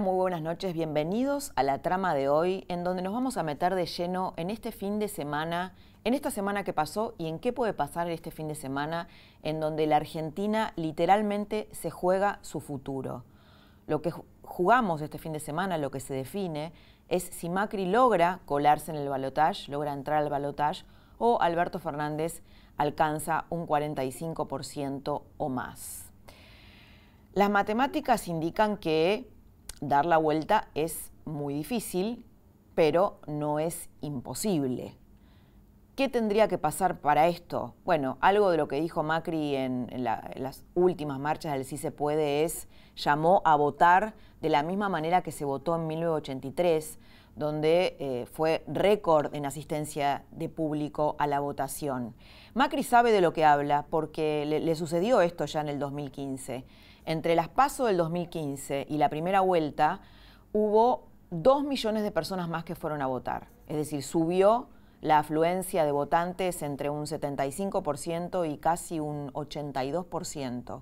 Muy buenas noches, bienvenidos a la trama de hoy, en donde nos vamos a meter de lleno en este fin de semana, en esta semana que pasó y en qué puede pasar este fin de semana, en donde la Argentina literalmente se juega su futuro. Lo que jugamos este fin de semana, lo que se define, es si Macri logra colarse en el balotaje, logra entrar al balotaje, o Alberto Fernández alcanza un 45% o más. Las matemáticas indican que dar la vuelta es muy difícil, pero no es imposible. ¿Qué tendría que pasar para esto? Bueno, algo de lo que dijo Macri en, las últimas marchas del Sí se puede es, llamó a votar de la misma manera que se votó en 1983, donde eh, fue récord en asistencia de público a la votación. Macri sabe de lo que habla porque le, le sucedió esto ya en el 2015. Entre las pasos del 2015 y la primera vuelta hubo dos millones de personas más que fueron a votar. Es decir, subió la afluencia de votantes entre un 75% y casi un 82%.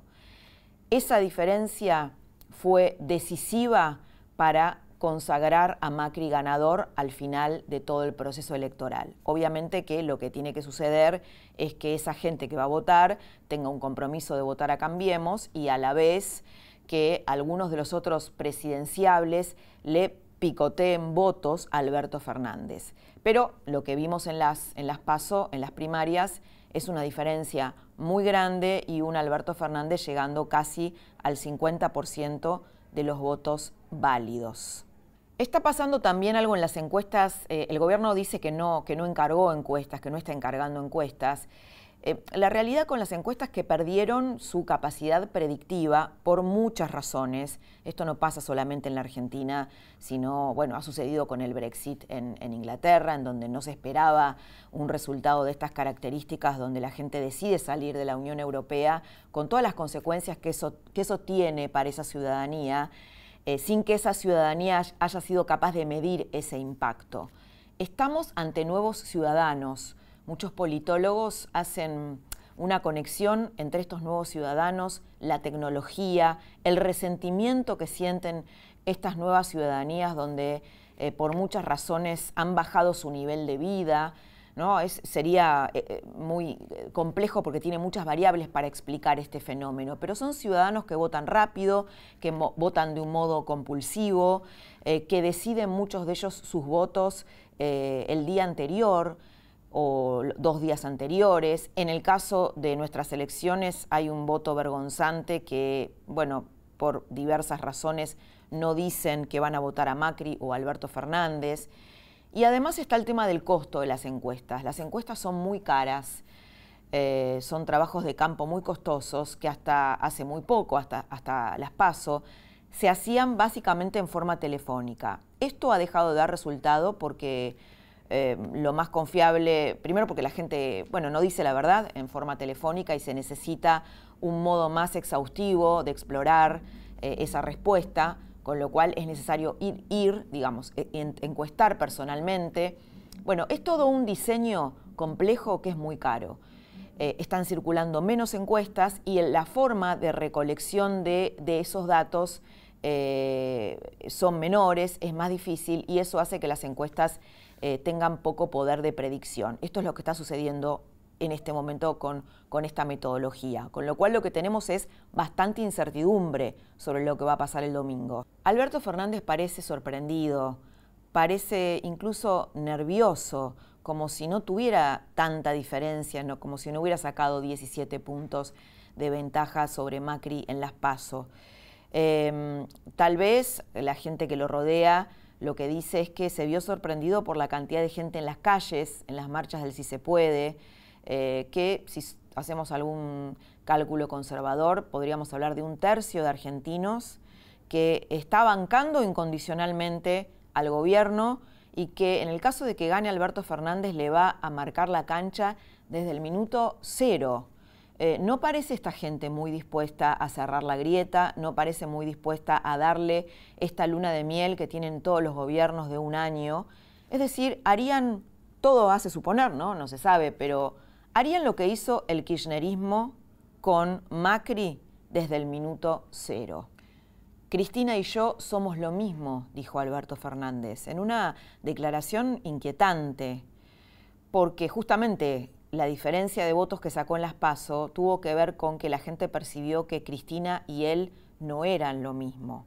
Esa diferencia fue decisiva para consagrar a Macri ganador al final de todo el proceso electoral. Obviamente que lo que tiene que suceder es que esa gente que va a votar tenga un compromiso de votar a Cambiemos y a la vez que algunos de los otros presidenciables le picoteen votos a Alberto Fernández. Pero lo que vimos en las, en las PASO, en las primarias, es una diferencia muy grande y un Alberto Fernández llegando casi al 50% de los votos válidos. Está pasando también algo en las encuestas. Eh, el gobierno dice que no, que no encargó encuestas, que no está encargando encuestas. Eh, la realidad con las encuestas que perdieron su capacidad predictiva por muchas razones. Esto no pasa solamente en la Argentina, sino, bueno, ha sucedido con el Brexit en, Inglaterra, en donde no se esperaba un resultado de estas características, donde la gente decide salir de la Unión Europea, con todas las consecuencias que eso, que eso tiene para esa ciudadanía. Eh, sin que esa ciudadanía haya sido capaz de medir ese impacto. Estamos ante nuevos ciudadanos. Muchos politólogos hacen una conexión entre estos nuevos ciudadanos, la tecnología, el resentimiento que sienten estas nuevas ciudadanías donde eh, por muchas razones han bajado su nivel de vida, ¿no? Es, sería eh, eh, muy eh, complejo porque tiene muchas variables para explicar este fenómeno, pero son ciudadanos que votan rápido, que votan de un modo compulsivo, que deciden muchos de ellos sus votos el día anterior o dos días anteriores. En el caso de nuestras elecciones hay un voto vergonzante que, bueno, por diversas razones no dicen que van a votar a Macri o Alberto Fernández. Y además está el tema del costo de las encuestas. Las encuestas son muy caras, eh, son trabajos de campo muy costosos que hasta hace muy poco, hasta, hasta las paso, se hacían básicamente en forma telefónica. Esto ha dejado de dar resultado porque eh, lo más confiable, primero porque la gente, bueno, no dice la verdad en forma telefónica y se necesita un modo más exhaustivo de explorar eh, esa respuesta con lo cual es necesario ir, digamos, e, encuestar personalmente. Bueno, es todo un diseño complejo que es muy caro. Eh, están circulando menos encuestas y la forma de recolección de, esos datos eh, son menores, es más difícil y eso hace que las encuestas eh, tengan poco poder de predicción. Esto es lo que está sucediendo en este momento con, con esta metodología. Con lo cual lo que tenemos es bastante incertidumbre sobre lo que va a pasar el domingo. Alberto Fernández parece sorprendido, parece incluso nervioso, como si no tuviera tanta diferencia, ¿no? como si no hubiera sacado 17 puntos de ventaja sobre Macri en las PASO. Em, tal vez la gente que lo rodea lo que dice es que se vio sorprendido por la cantidad de gente en las calles, en las marchas del Si se puede, eh, que si hacemos algún cálculo conservador, podríamos hablar de un tercio de argentinos que está bancando incondicionalmente al gobierno y que en el caso de que gane Alberto Fernández le va a marcar la cancha desde el minuto cero. Eh, no parece esta gente muy dispuesta a cerrar la grieta, no parece muy dispuesta a darle esta luna de miel que tienen todos los gobiernos de un año. Es decir, harían, todo hace suponer, ¿no? No se sabe, pero harían lo que hizo el kirchnerismo con Macri desde el minuto cero. Cristina y yo somos lo mismo, dijo Alberto Fernández, en una declaración inquietante, porque justamente la diferencia de votos que sacó en las PASO tuvo que ver con que la gente percibió que Cristina y él no eran lo mismo.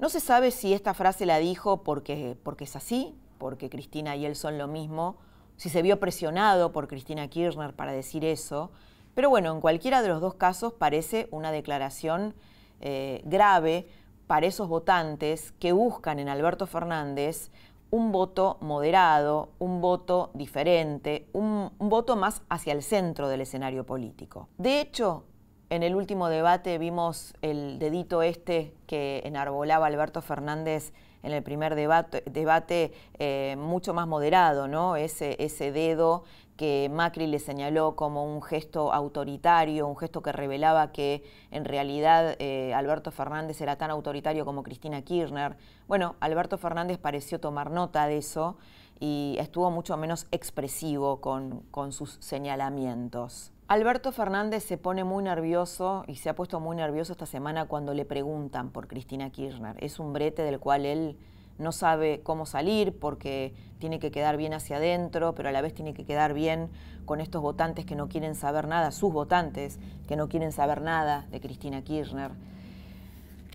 No se sabe si esta frase la dijo porque, porque es así, porque Cristina y él son lo mismo, si se vio presionado por Cristina Kirchner para decir eso, pero bueno, en cualquiera de los dos casos parece una declaración eh, grave para esos votantes que buscan en Alberto Fernández un voto moderado, un voto diferente, un, voto más hacia el centro del escenario político. De hecho, en el último debate vimos el dedito este que enarbolaba Alberto Fernández en el primer debate, debate eh, mucho más moderado, ¿no? Ese, ese dedo que Macri le señaló como un gesto autoritario, un gesto que revelaba que en realidad eh, Alberto Fernández era tan autoritario como Cristina Kirchner. Bueno, Alberto Fernández pareció tomar nota de eso y estuvo mucho menos expresivo con, con sus señalamientos. Alberto Fernández se pone muy nervioso y se ha puesto muy nervioso esta semana cuando le preguntan por Cristina Kirchner. Es un brete del cual él no sabe cómo salir porque tiene que quedar bien hacia adentro, pero a la vez tiene que quedar bien con estos votantes que no quieren saber nada, sus votantes que no quieren saber nada de Cristina Kirchner.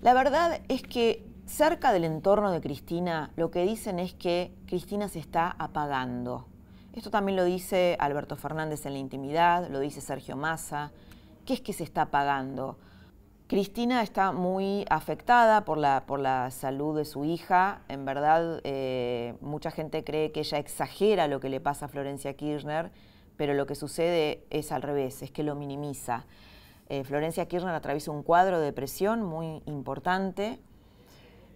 La verdad es que cerca del entorno de Cristina lo que dicen es que Cristina se está apagando. Esto también lo dice Alberto Fernández en la intimidad, lo dice Sergio Massa. ¿Qué es que se está apagando? Cristina está muy afectada por la, por la salud de su hija. En verdad, eh, mucha gente cree que ella exagera lo que le pasa a Florencia Kirchner, pero lo que sucede es al revés, es que lo minimiza. Eh, Florencia Kirchner atraviesa un cuadro de depresión muy importante.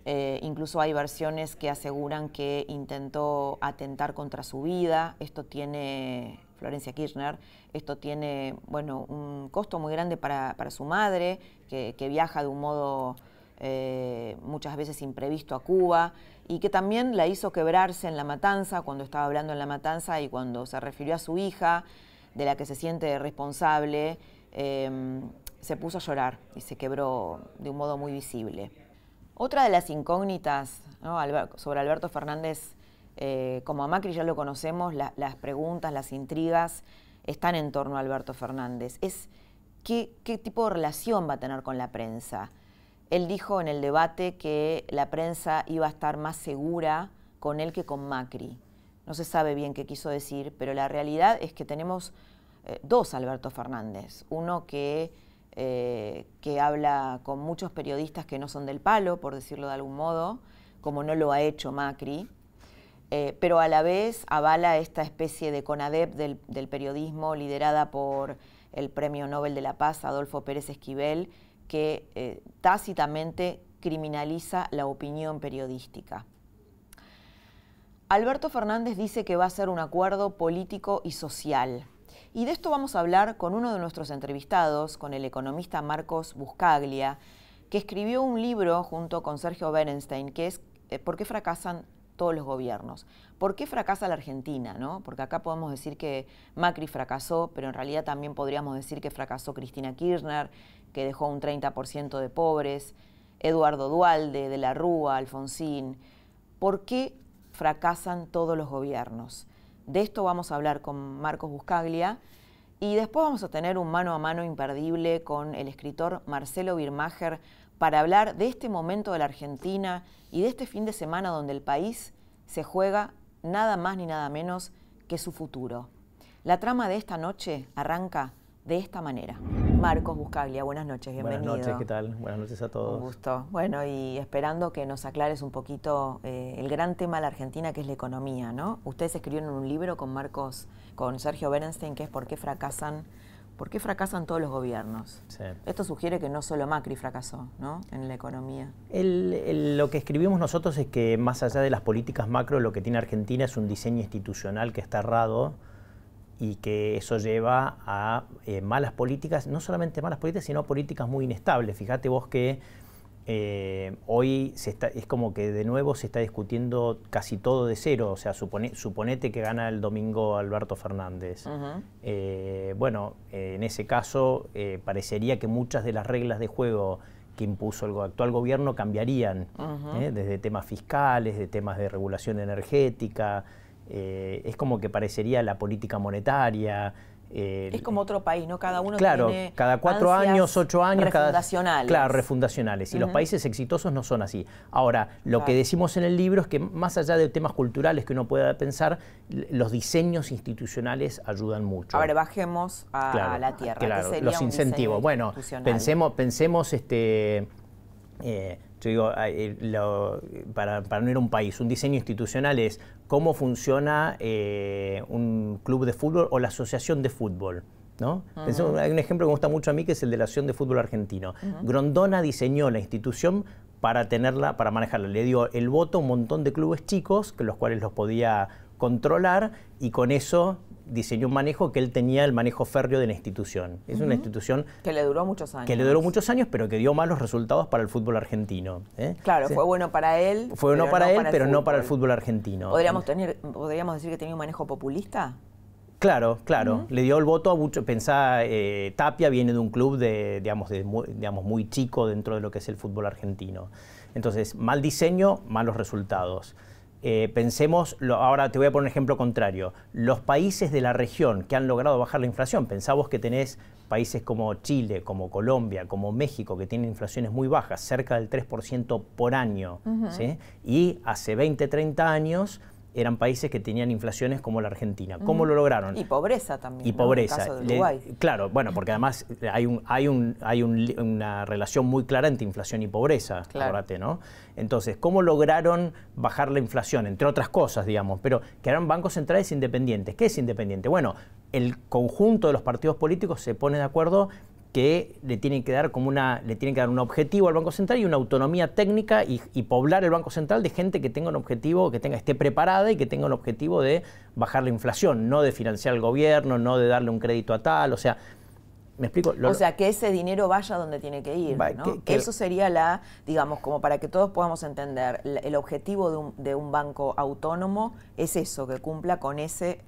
Eh, incluso hay versiones que aseguran que intentó atentar contra su vida. Esto tiene Florencia Kirchner. Esto tiene, bueno, un costo muy grande para, su madre, que, viaja de un modo eh, muchas veces imprevisto a Cuba y que también la hizo quebrarse en la matanza, cuando estaba hablando en la matanza y cuando se refirió a su hija, de la que se siente responsable, em, se puso a llorar y se quebró de un modo muy visible. Otra de las incógnitas sobre Alberto Fernández eh, como a Macri ya lo conocemos, las preguntas, las intrigas están en torno a Alberto Fernández. Es qué, tipo de relación va a tener con la prensa. Él dijo en el debate que la prensa iba a estar más segura con él que con Macri. No se sabe bien qué quiso decir, pero la realidad es que tenemos eh, dos Alberto Fernández. Uno que, eh, que habla con muchos periodistas que no son del palo, por decirlo de algún modo, como no lo ha hecho Macri, eh, pero a la vez avala esta especie de CONADEP del, periodismo liderada por el Premio Nobel de la Paz, Adolfo Pérez Esquivel, que eh, tácitamente criminaliza la opinión periodística. Alberto Fernández dice que va a ser un acuerdo político y social. Y de esto vamos a hablar con uno de nuestros entrevistados, con el economista Marcos Buscaglia, que escribió un libro junto con Sergio Berenstein, que es eh, ¿Por qué fracasan todos los gobiernos. ¿Por qué fracasa la Argentina? ¿no? Porque acá podemos decir que Macri fracasó, pero en realidad también podríamos decir que fracasó Cristina Kirchner, que dejó un 30% de pobres, Eduardo Dualde, De la Rúa, Alfonsín. ¿Por qué fracasan todos los gobiernos? De esto vamos a hablar con Marcos Buscaglia y después vamos a tener un mano a mano imperdible con el escritor Marcelo Birmacher para hablar de este momento de la Argentina y de este fin de semana donde el país se juega nada más ni nada menos que su futuro. La trama de esta noche arranca de esta manera. Marcos Buscaglia, buenas noches, bienvenido. Buenas noches, ¿qué tal? Buenas noches a todos. Un gusto. Bueno, y esperando que nos aclares un poquito eh, el gran tema de la Argentina, que es la economía, ¿no? Ustedes escribieron un libro con Marcos, con Sergio Berenstein, que es ¿Por qué fracasan ¿Por qué fracasan todos los gobiernos? Esto sugiere que no solo Macri fracasó ¿no? en la economía. lo que escribimos nosotros es que más allá de las políticas macro, lo que tiene Argentina es un diseño institucional que está errado y que eso lleva a eh, malas políticas, no solamente malas políticas, sino políticas muy inestables. Fíjate vos que eh, hoy se está, es como que de nuevo se está discutiendo casi todo de cero, o sea, suponete que gana el domingo Alberto Fernández. Eh, bueno, en ese caso parecería que muchas de las reglas de juego que impuso el actual gobierno cambiarían, desde temas fiscales, de temas de regulación energética, es como que parecería la política monetaria, eh, es como otro país, ¿no? Cada uno claro, tiene cada cuatro años, ocho años, refundacionales. claro, refundacionales. Y los países exitosos no son así. Ahora, lo que decimos en el libro es que más allá de temas culturales que uno pueda pensar, los diseños institucionales ayudan mucho. Ahora bajemos a, la tierra. Claro, los incentivos. Bueno, pensemos, pensemos este. Eh, yo digo, eh, para, para, no ir a un país, un diseño institucional es cómo funciona eh, un club de fútbol o la asociación de fútbol. ¿no? hay un ejemplo que me gusta mucho a mí que es el de la Asociación de Fútbol Argentino. Grondona diseñó la institución para tenerla, para manejarla. Le dio el voto a un montón de clubes chicos, que los cuales los podía controlar, y con eso diseñó un manejo que él tenía el manejo férreo de la institución. Es una institución... Que le duró muchos años. Que le duró muchos años, pero que dio malos resultados para el fútbol argentino. ¿eh? Claro, fue bueno para él. Fue bueno para él, pero no para el fútbol argentino. ¿Podríamos, tener, ¿Podríamos decir que tenía un manejo populista? Claro, claro. Le dio el voto a mucho. Pensá, eh, Tapia viene de un club de, digamos, de, digamos, muy chico dentro de lo que es el fútbol argentino. Entonces, mal diseño, malos resultados. Eh, pensemos, ahora te voy a poner un ejemplo contrario, los países de la región que han logrado bajar la inflación, pensamos que tenés países como Chile, como Colombia, como México, que tienen inflaciones muy bajas, cerca del 3% por año, y hace 20, 30 años eran países que tenían inflaciones como la Argentina. ¿Cómo lo lograron? Y pobreza también. Y pobreza. claro, bueno, porque además hay, un, hay, un, hay una relación muy clara entre inflación y pobreza, claro. ¿no? Entonces, ¿cómo lograron bajar la inflación? Entre otras cosas, digamos, pero que eran bancos centrales independientes. ¿Qué es independiente? Bueno, el conjunto de los partidos políticos se pone de acuerdo que le tienen que dar como una, le tienen que dar un objetivo al Banco Central y una autonomía técnica y, poblar el Banco Central de gente que tenga un objetivo, que tenga, esté preparada y que tenga un objetivo de bajar la inflación, no de financiar al gobierno, no de darle un crédito a tal, o sea, ¿Me explico? o sea, que ese dinero vaya donde tiene que ir. ¿no? Eso sería la, digamos, como para que todos podamos entender, el objetivo de un, de un banco autónomo es eso, que cumpla con ese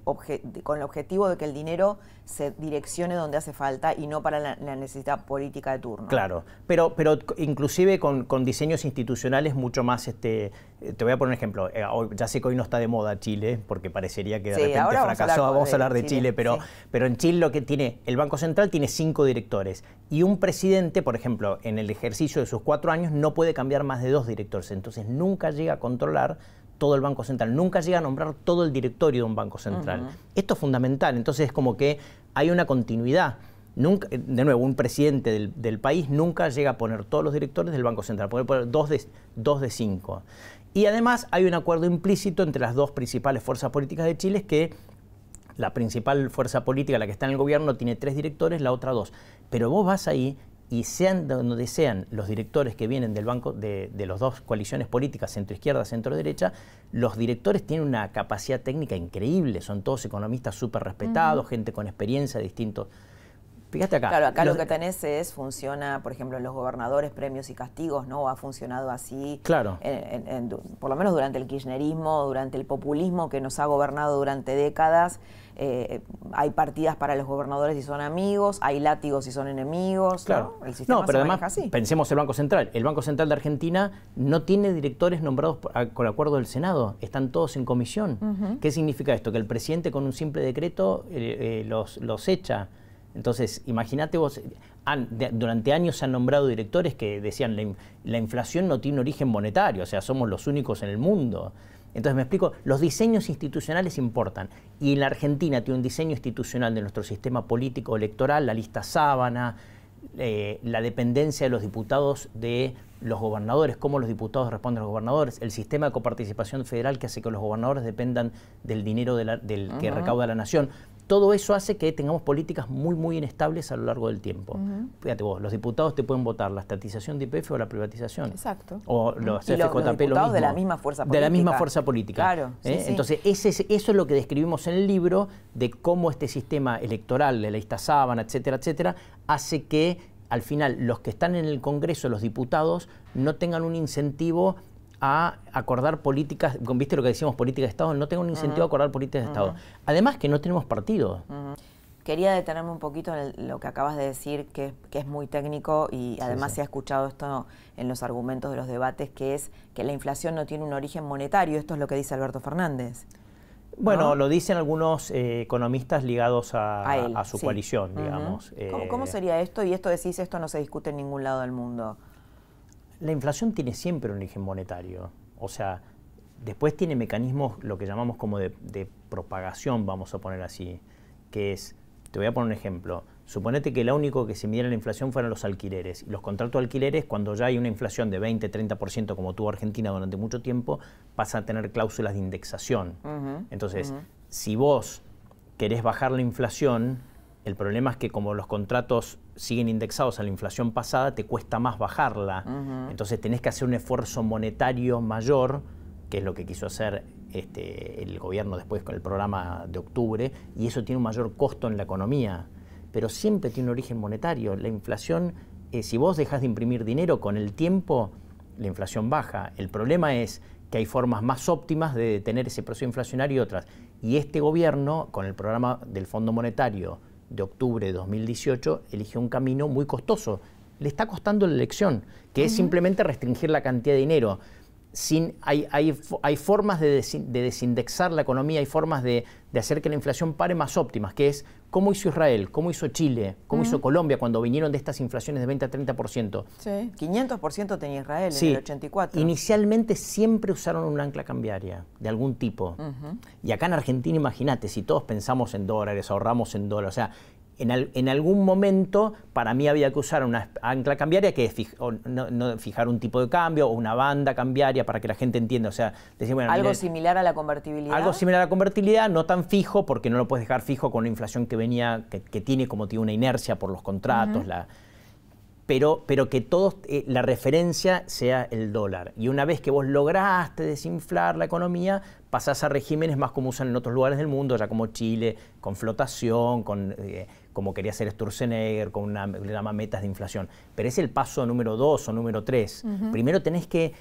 con el objetivo de que el dinero se direccione donde hace falta y no para la, necesidad política de turno. Claro, pero, pero inclusive con, diseños institucionales mucho más, este, eh, te voy a poner un ejemplo, eh, ya sé que hoy no está de moda Chile, porque parecería que de repente fracasó, vamos a hablar, de, Chile, pero, pero en Chile lo que tiene, el Banco Central tiene cinco directores y un presidente, por ejemplo, en el ejercicio de sus cuatro años no puede cambiar más de dos directores, entonces nunca llega a controlar todo el Banco Central, nunca llega a nombrar todo el directorio de un Banco Central. Esto es fundamental, entonces es como que hay una continuidad. Nunca, de nuevo, un presidente del, país nunca llega a poner todos los directores del Banco Central, puede poner dos de, dos de cinco. Y además hay un acuerdo implícito entre las dos principales fuerzas políticas de Chile, que la principal fuerza política, la que está en el gobierno, tiene tres directores, la otra dos. Pero vos vas ahí y sean donde sean los directores que vienen del banco de, de las dos coaliciones políticas, centro izquierda, centro derecha, los directores tienen una capacidad técnica increíble, son todos economistas súper respetados, gente con experiencia de distintos. Fíjate acá. Claro, acá lo que tenés es, funciona, por ejemplo, los gobernadores, premios y castigos, ¿no? Ha funcionado así. Claro. por lo menos durante el kirchnerismo, durante el populismo que nos ha gobernado durante décadas. Eh, hay partidas para los gobernadores si son amigos, hay látigos si son enemigos. Claro. El sistema no, pero además, así. pensemos el Banco Central. El Banco Central de Argentina no tiene directores nombrados con acuerdo del Senado, están todos en comisión. ¿Qué significa esto? Que el presidente con un simple decreto eh, eh, los, los echa. Entonces, imagínate vos, durante años se han nombrado directores que decían la, la inflación no tiene origen monetario, o sea, somos los únicos en el mundo. Entonces me explico, los diseños institucionales importan. Y en la Argentina tiene un diseño institucional de nuestro sistema político electoral, la lista sábana, eh, la dependencia de los diputados de los gobernadores, cómo los diputados responden a los gobernadores, el sistema de coparticipación federal que hace que los gobernadores dependan del dinero del que recauda la nación. Todo eso hace que tengamos políticas muy, muy inestables a lo largo del tiempo. Fíjate vos, los diputados te pueden votar la estatización de IPF o la privatización. Exacto. O los FJP, lo de la misma fuerza política. De la misma fuerza política. Claro. ¿Eh? Entonces, ese, eso es lo que describimos en el libro de cómo este sistema electoral de la lista sábana, etcétera, etcétera, hace que al final los que están en el Congreso, los diputados, no tengan un incentivo a acordar políticas, viste lo que decíamos, política de Estado, no tengan un incentivo a acordar políticas de Estado. Además que no tenemos partido. Quería detenerme un poquito en lo que acabas de decir, que, es muy técnico y además se ha escuchado esto en los argumentos de los debates, que es que la inflación no tiene un origen monetario. Esto es lo que dice Alberto Fernández. Bueno, lo dicen algunos eh, economistas ligados a, su coalición, digamos. ¿Cómo, eh, sería esto? Y esto decís, esto no se discute en ningún lado del mundo. La inflación tiene siempre un origen monetario. O sea, después tiene mecanismos, lo que llamamos como de, de propagación, vamos a poner así, que es, te voy a poner un ejemplo. Suponete que lo único que se midiera la inflación fueran los alquileres. Y los contratos de alquileres, cuando ya hay una inflación de 20, 30%, como tuvo Argentina durante mucho tiempo, pasan a tener cláusulas de indexación. Entonces, si vos querés bajar la inflación, el problema es que como los contratos siguen indexados a la inflación pasada, te cuesta más bajarla. Entonces tenés que hacer un esfuerzo monetario mayor, que es lo que quiso hacer este, el gobierno después con el programa de octubre, y eso tiene un mayor costo en la economía pero siempre tiene un origen monetario. La inflación, eh, si vos dejas de imprimir dinero con el tiempo, la inflación baja. El problema es que hay formas más óptimas de detener ese proceso inflacionario y otras. Y este gobierno, con el programa del Fondo Monetario de octubre de 2018, eligió un camino muy costoso. Le está costando la elección, que es simplemente restringir la cantidad de dinero sin, hay, hay, hay, formas de, desindexar la economía, hay formas de, hacer que la inflación pare más óptimas, que es cómo hizo Israel, cómo hizo Chile, cómo hizo Colombia cuando vinieron de estas inflaciones de 20 a 30%. Sí, 500% tenía Israel en el 84. Inicialmente siempre usaron un ancla cambiaria de algún tipo. Y acá en Argentina, imagínate, si todos pensamos en dólares, ahorramos en dólares, o sea, en, algún momento para mí había que usar una ancla cambiaria que es no, fijar un tipo de cambio o una banda cambiaria para que la gente entienda. O sea, algo similar a la convertibilidad. Algo similar a la convertibilidad, no tan fijo, porque no lo puedes dejar fijo con una inflación que venía, que, tiene como tiene una inercia por los contratos, la, pero, pero que todo, eh, la referencia sea el dólar. Y una vez que vos lograste desinflar la economía, pasás a regímenes más como usan en otros lugares del mundo, ya como Chile, con flotación, con, eh, como quería hacer Sturzenegger, con una, le llama metas de inflación. Pero es el paso número dos o número tres. Primero tenés que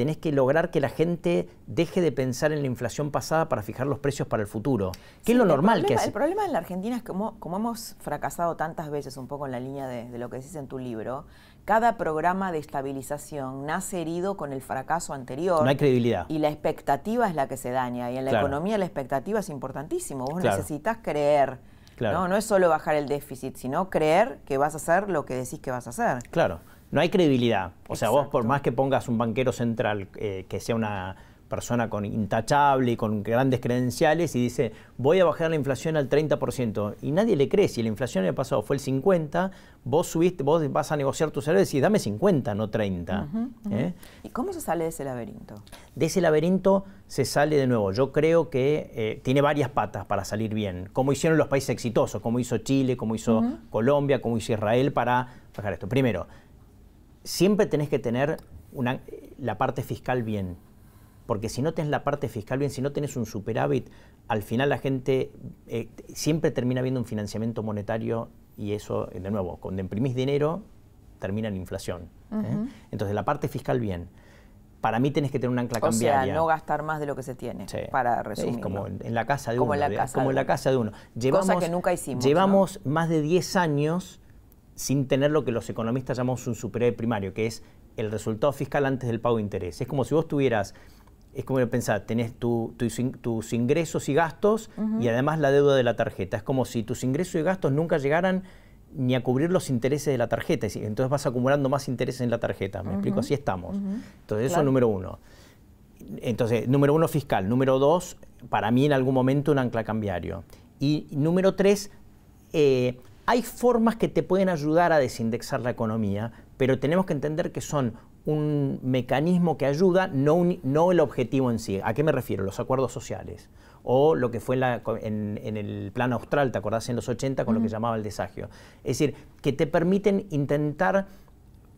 tenés que lograr que la gente deje de pensar en la inflación pasada para fijar los precios para el futuro, que es lo normal que es. El problema en la Argentina es que como, como hemos fracasado tantas veces, un poco en la línea de, lo que decís en tu libro, cada programa de estabilización nace herido con el fracaso anterior. No hay credibilidad. Y la expectativa es la que se daña. Y en la economía la expectativa es importantísimo. Vos necesitas creer. ¿No? no es solo bajar el déficit, sino creer que vas a hacer lo que decís que vas a hacer. Claro no hay credibilidad. O sea, vos por más que pongas un banquero central eh, que sea una persona con intachable y con grandes credenciales y dice, voy a bajar la inflación al 30%, y nadie le cree, si la inflación el pasado fue el 50, vos subiste, vos vas a negociar tu salario y decís, dame 50, no 30. ¿eh? ¿Y cómo se sale de ese laberinto? De ese laberinto se sale de nuevo. Yo creo que eh, tiene varias patas para salir bien, como hicieron los países exitosos, como hizo Chile, como hizo Colombia, como hizo Israel para bajar esto. Primero, siempre tenés que tener una, la parte fiscal bien. Porque si no tenés la parte fiscal bien, si no tenés un superávit, al final la gente eh, siempre termina viendo un financiamiento monetario y eso, de nuevo, cuando imprimís dinero, termina en inflación. ¿eh? Entonces, la parte fiscal bien. Para mí tenés que tener un ancla cambiaria. O sea, no gastar más de lo que se tiene, para resumir. como en, la casa de uno. En la casa como en la casa de uno. Llevamos, Cosa que nunca hicimos. Llevamos más de 10 años sin tener lo que los economistas llamamos un superávit primario, que es el resultado fiscal antes del pago de interés. Es como si vos tuvieras, es como pensar, tenés tus ingresos y gastos y además la deuda de la tarjeta. Es como si tus ingresos y gastos nunca llegaran ni a cubrir los intereses de la tarjeta. Entonces vas acumulando más intereses en la tarjeta. ¿Me explico? Así estamos. Entonces eso es número uno. Entonces, número uno, fiscal. Número dos, para mí en algún momento un ancla cambiario. Y número tres, eh, hay formas que te pueden ayudar a desindexar la economía, pero tenemos que entender que son un mecanismo que ayuda, no, no el objetivo en sí. ¿A qué me refiero? Los acuerdos sociales. O lo que fue en, el plan austral, ¿te acordás? En los 80 con lo que llamaba el desagio. Es decir, que te permiten intentar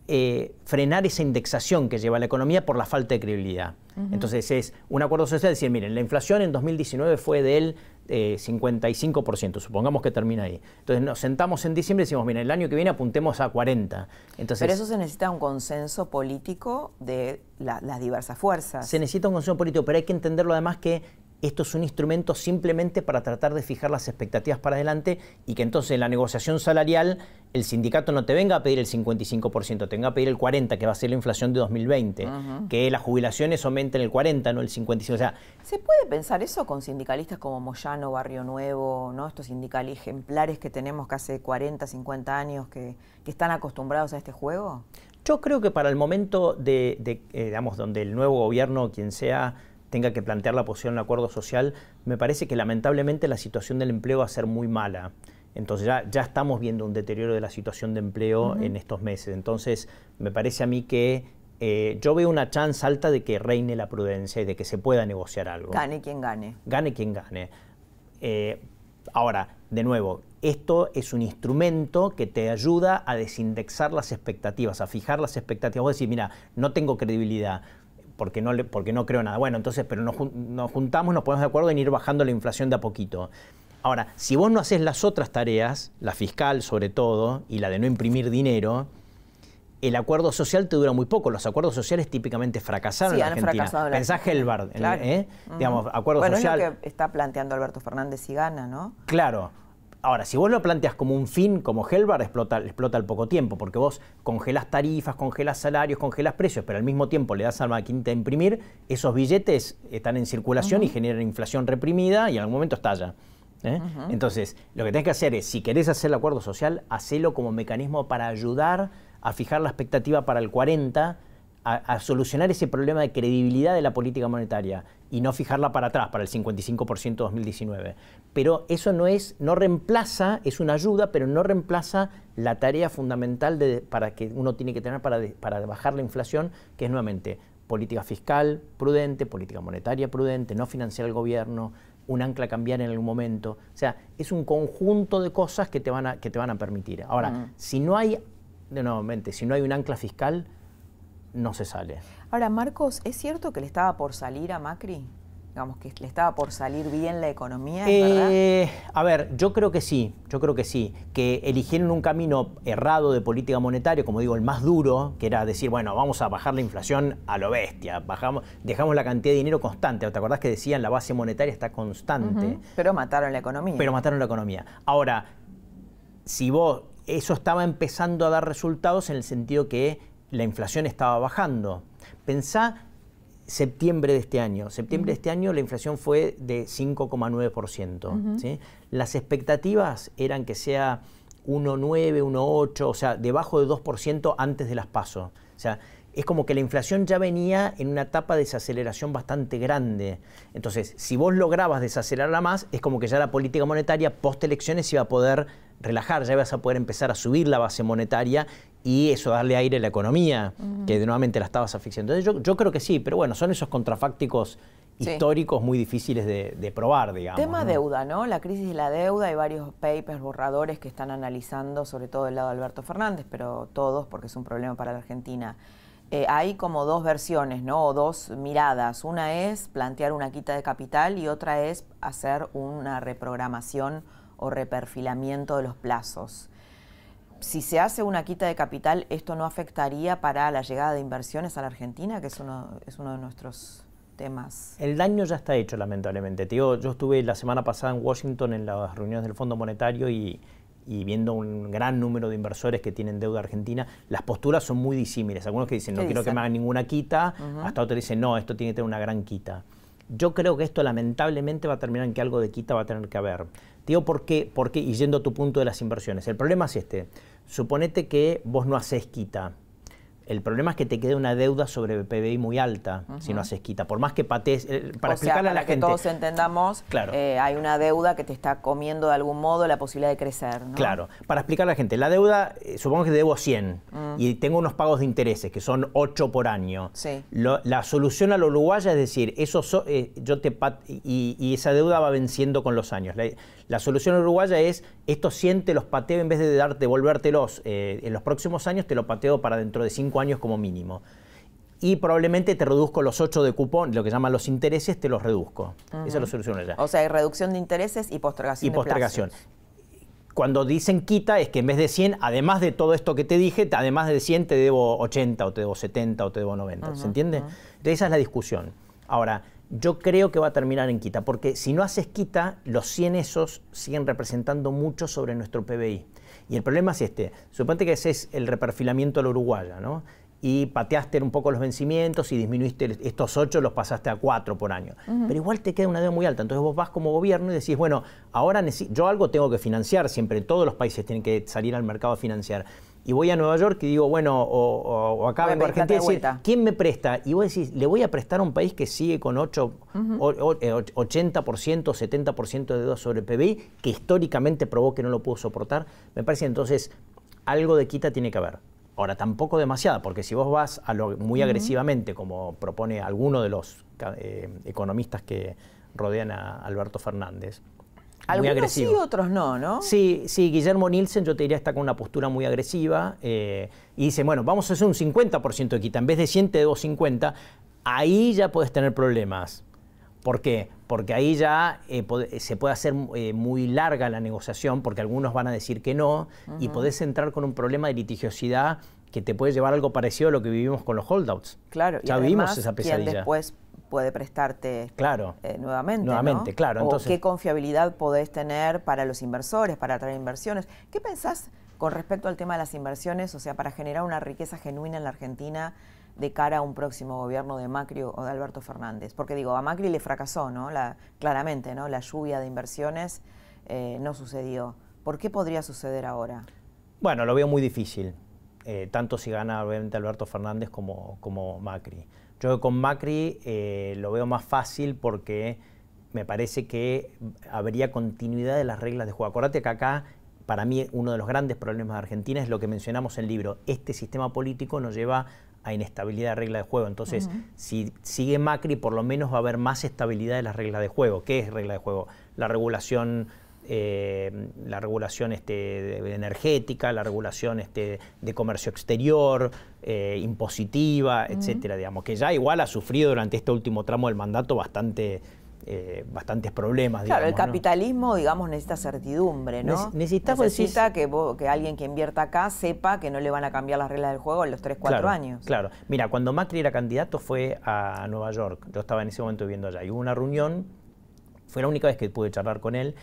eh, frenar esa indexación que lleva la economía por la falta de credibilidad. Entonces es un acuerdo social, decir, miren, la inflación en 2019 fue del 55%, eh, supongamos que termina ahí. Entonces nos sentamos en diciembre y decimos, miren, el año que viene apuntemos a 40. Entonces, Pero eso se necesita un consenso político de las diversas fuerzas. Se necesita un consenso político, pero hay que entenderlo además que esto es un instrumento simplemente para tratar de fijar las expectativas para adelante y que entonces en la negociación salarial el sindicato no te venga a pedir el 55%, te venga a pedir el 40%, que va a ser la inflación de 2020, que las jubilaciones aumenten el 40%, no el 55%. O sea, ¿Se puede pensar eso con sindicalistas como Moyano, Barrio Nuevo, ¿no? estos sindicales ejemplares que tenemos que hace 40, 50 años que, están acostumbrados a este juego? Yo creo que para el momento de, eh, digamos, donde el nuevo gobierno, quien sea, tenga que plantear la posición del acuerdo social, me parece que lamentablemente la situación del empleo va a ser muy mala. Entonces ya, ya estamos viendo un deterioro de la situación de empleo en estos meses. Entonces me parece a mí que eh, yo veo una chance alta de que reine la prudencia y de que se pueda negociar algo. Gane quien gane. Gane quien gane. Eh, ahora, de nuevo, esto es un instrumento que te ayuda a desindexar las expectativas, a fijar las expectativas. Vos decís, mira, no tengo credibilidad porque no, le, porque no creo nada. Bueno, entonces, pero nos, juntamos, nos ponemos de acuerdo en ir bajando la inflación de a poquito. Ahora, si vos no haces las otras tareas, la fiscal sobre todo, y la de no imprimir dinero, el acuerdo social te dura muy poco. Los acuerdos sociales típicamente fracasaron en Argentina. Pensá Helbard, ¿eh? digamos, acuerdo bueno, social. Es lo que está planteando Alberto Fernández y gana, ¿no? Claro. Ahora, si vos lo planteas como un fin, como Helbar, explota, explota al poco tiempo, porque vos congelas tarifas, congelas salarios, congelas precios, pero al mismo tiempo le das a la maquinita a imprimir, esos billetes están en circulación y generan inflación reprimida y en algún momento estalla. ¿eh? Entonces, lo que tenés que hacer es, si querés hacer el acuerdo social, hacelo como mecanismo para ayudar a fijar la expectativa para el 40 a, solucionar ese problema de credibilidad de la política monetaria y no fijarla para atrás, para el 55% 2019. Pero eso no es, no reemplaza, es una ayuda, pero no reemplaza la tarea fundamental de, para que uno tiene que tener para, para bajar la inflación, que es nuevamente política fiscal prudente, política monetaria prudente, no financiar al gobierno, un ancla cambiar en algún momento. O sea, es un conjunto de cosas que te van a, que te van a permitir. Ahora, si no hay, nuevamente, si no hay un ancla fiscal, no se sale. Ahora, Marcos, ¿es cierto que le estaba por salir a Macri? Digamos que le estaba por salir bien la economía, eh, A ver, yo creo que sí, yo creo que sí. Que eligieron un camino errado de política monetaria, como digo, el más duro, que era decir, bueno, vamos a bajar la inflación a lo bestia, bajamos, dejamos la cantidad de dinero constante. ¿Te acordás que decían la base monetaria está constante? Pero mataron la economía. Pero mataron la economía. Ahora, si vos, eso estaba empezando a dar resultados en el sentido que la inflación estaba bajando. Pensá septiembre de este año. Septiembre de este año la inflación fue de 5,9%. Las expectativas eran que sea 1,9, 1,8, o sea, debajo de 2% antes de las pasos. O sea, es como que la inflación ya venía en una etapa de desaceleración bastante grande. Entonces, si vos lograbas desacelerarla más, es como que ya la política monetaria post elecciones iba a poder relajar, ya ibas a poder empezar a subir la base monetaria y eso darle aire a la economía, que de nuevamente la estabas asfixiando. Entonces yo, creo que sí, pero bueno, son esos contrafácticos históricos muy difíciles de, probar, digamos. Tema deuda, ¿no? La crisis de la deuda, hay varios papers, borradores que están analizando, sobre todo el lado de Alberto Fernández, pero todos, porque es un problema para la Argentina. Eh, hay como dos versiones, ¿no? O dos miradas. Una es plantear una quita de capital y otra es hacer una reprogramación o reperfilamiento de los plazos si se hace una quita de capital, ¿esto no afectaría para la llegada de inversiones a la Argentina, que es uno, es uno de nuestros temas? El daño ya está hecho, lamentablemente. yo estuve la semana pasada en Washington en las reuniones del Fondo Monetario y, viendo un gran número de inversores que tienen deuda argentina, las posturas son muy disímiles. Algunos que dicen, no quiero que me hagan ninguna quita, hasta otros dicen, no, esto tiene que tener una gran quita. Yo creo que esto lamentablemente va a terminar en que algo de quita va a tener que haber. Digo, ¿por qué? ¿por qué? Y yendo a tu punto de las inversiones. El problema es este. Suponete que vos no haces quita, El problema es que te queda una deuda sobre PBI muy alta si no haces quita. Por más que patees, eh, para explicarle a la que todos entendamos, claro. Eh, hay una deuda que te está comiendo de algún modo la posibilidad de crecer. Claro. Para explicarle a la gente, la deuda, eh, supongo que debo 100 mm. y tengo unos pagos de intereses que son 8 por año. Sí. la solución al uruguaya es decir, eso yo te y, esa deuda va venciendo con los años. La, solución uruguaya es estos 100 te los pateo en vez de darte, devolvértelos en los próximos años, te lo pateo para dentro de 5 años como mínimo. Y probablemente te reduzco los 8 de cupón, lo que llaman los intereses, te los reduzco. Esa es la solución allá. O sea, hay reducción de intereses y postergación. Y postergación. Cuando dicen quita es que en vez de 100, además de todo esto que te dije, además de 100 te debo 80 o te debo 70 o te debo 90. ¿Se entiende? Entonces esa es la discusión. Ahora, yo creo que va a terminar en quita, porque si no haces quita, los 100 esos siguen representando mucho sobre nuestro PBI. Y el problema es este. Suponte que ese es el reperfilamiento de la uruguaya, ¿no? Y pateaste un poco los vencimientos y disminuiste estos ocho, los pasaste a cuatro por año. Pero igual te queda una deuda muy alta. Entonces vos vas como gobierno y decís, bueno, ahora yo algo tengo que financiar, siempre todos los países tienen que salir al mercado a financiar y voy a Nueva York y digo, bueno, o, acá vengo a Argentina y decir, ¿quién me presta? Y vos decís, le voy a prestar a un país que sigue con 8, 80%, 70% de deuda sobre el PBI, que históricamente probó que no lo pudo soportar. Me parece entonces algo de quita tiene que haber. Ahora, tampoco demasiada, porque si vos vas a lo muy agresivamente, como propone alguno de los eh, economistas que rodean a Alberto Fernández, algunos sí, otros no, ¿no? Sí, sí, Guillermo Nielsen yo te diría está con una postura muy agresiva eh, y dice, bueno, vamos a hacer un 50% de quita, en vez de 100 te debo 50, ahí ya puedes tener problemas. ¿Por qué? Porque ahí ya eh, se puede hacer eh, muy larga la negociación, porque algunos van a decir que no, y podés entrar con un problema de litigiosidad que te puede llevar algo parecido a lo que vivimos con los holdouts. Claro, ya vivimos esa pesadilla. después puede prestarte claro, eh, nuevamente. Nuevamente, claro. Entonces... qué confiabilidad podés tener para los inversores, para atraer inversiones. ¿Qué pensás con respecto al tema de las inversiones, o sea, para generar una riqueza genuina en la Argentina de cara a un próximo gobierno de Macri o de Alberto Fernández? Porque digo, a Macri le fracasó, ¿no? La, claramente, ¿no? La lluvia de inversiones eh, no sucedió. ¿Por qué podría suceder ahora? Bueno, lo veo muy difícil, eh, tanto si gana obviamente Alberto Fernández como, como Macri. Yo con Macri eh, lo veo más fácil porque me parece que habría continuidad de las reglas de juego. Acordate que acá, para mí, uno de los grandes problemas de Argentina es lo que mencionamos en el libro. Este sistema político nos lleva a inestabilidad de reglas de juego. Entonces, si sigue Macri, por lo menos va a haber más estabilidad de las reglas de juego. ¿Qué es regla de juego? La regulación eh, la regulación este, energética, la regulación este, de comercio exterior, eh, impositiva, etcétera, digamos, que ya igual ha sufrido durante este último tramo del mandato bastante. Eh, bastantes problemas. Claro, el capitalismo, digamos, necesita certidumbre, ¿no? necesita que, que alguien que invierta acá sepa que no le van a cambiar las reglas del juego en los 3, 4 años. Claro, mira, cuando Macri era candidato fue a Nueva York, yo estaba en ese momento viviendo allá, y hubo una reunión, fue la única vez que pude charlar con él,